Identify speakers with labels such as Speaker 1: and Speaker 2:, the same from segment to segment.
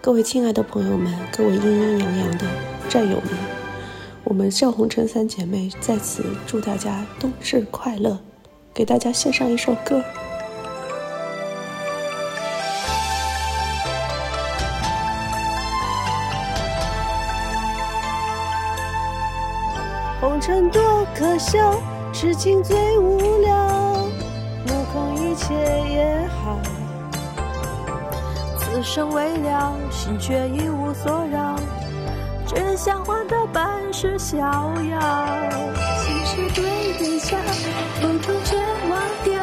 Speaker 1: 各位亲爱的朋友们，各位阴阴阳阳的战友们，我们笑红尘三姐妹在此祝大家冬至快乐，给大家献上一首歌。红尘多可笑，痴情最无聊，切也好。
Speaker 2: 此生未了，心却一无所扰，只想换得半世逍遥。
Speaker 3: 心事对人笑，梦中却忘掉，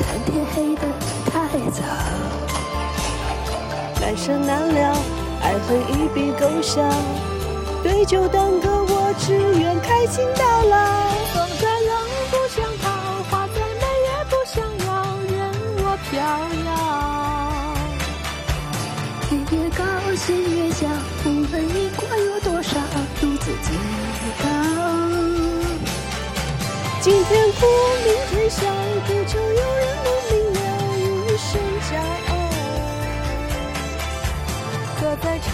Speaker 3: 叹天黑得太早。
Speaker 1: 来生难料，爱恨一笔勾销。对酒当歌，我只愿开心到老。
Speaker 3: 天越高，心越小，不问因果有多少，独自醉倒。
Speaker 1: 今天哭，明天笑，不求有人能明了，一生骄傲。
Speaker 2: 歌在唱，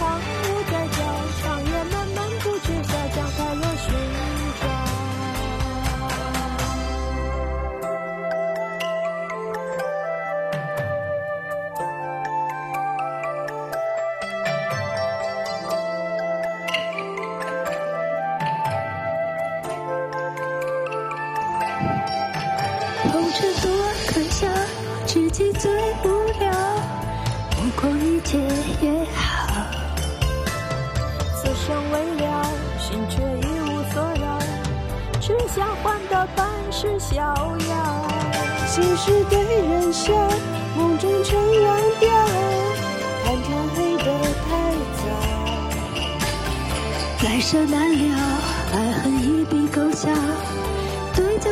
Speaker 3: 红尘多可笑，知己最无聊，不过一切也好。
Speaker 2: 此生未了，心却一无所扰，只想换得半世逍遥。
Speaker 1: 心事对人笑，梦中全忘掉，看天黑得太早。
Speaker 3: 来生难料，爱恨一笔勾销。对酒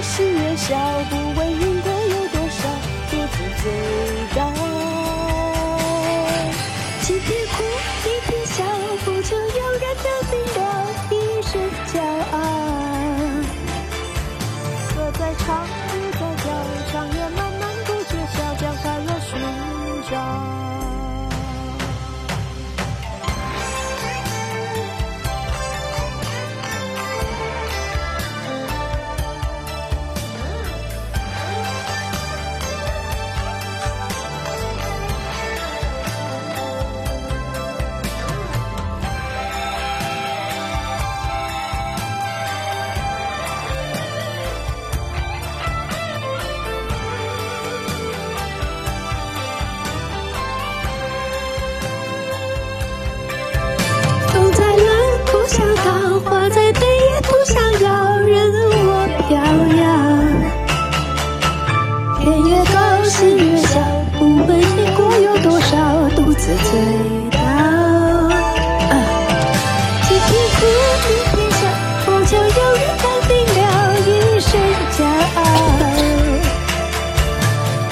Speaker 1: 越高，心越小，不问
Speaker 3: 花再美也不想要，任我飘摇。天越高，心越小，不问因果有多少，独自醉倒。啊今天哭，明天笑，不求有人能明了，一生骄傲。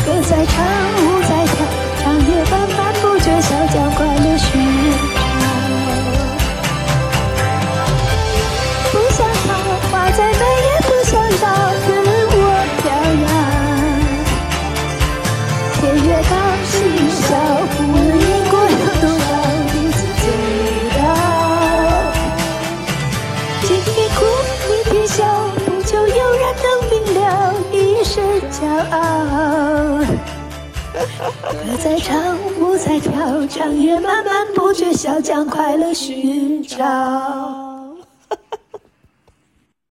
Speaker 3: 歌在唱，在高声笑，无论经过有多少荆棘隧道，今天哭，明天笑，不求有人能明了一身骄傲。歌在唱，舞在跳，长夜漫漫不觉晓，将快乐寻找。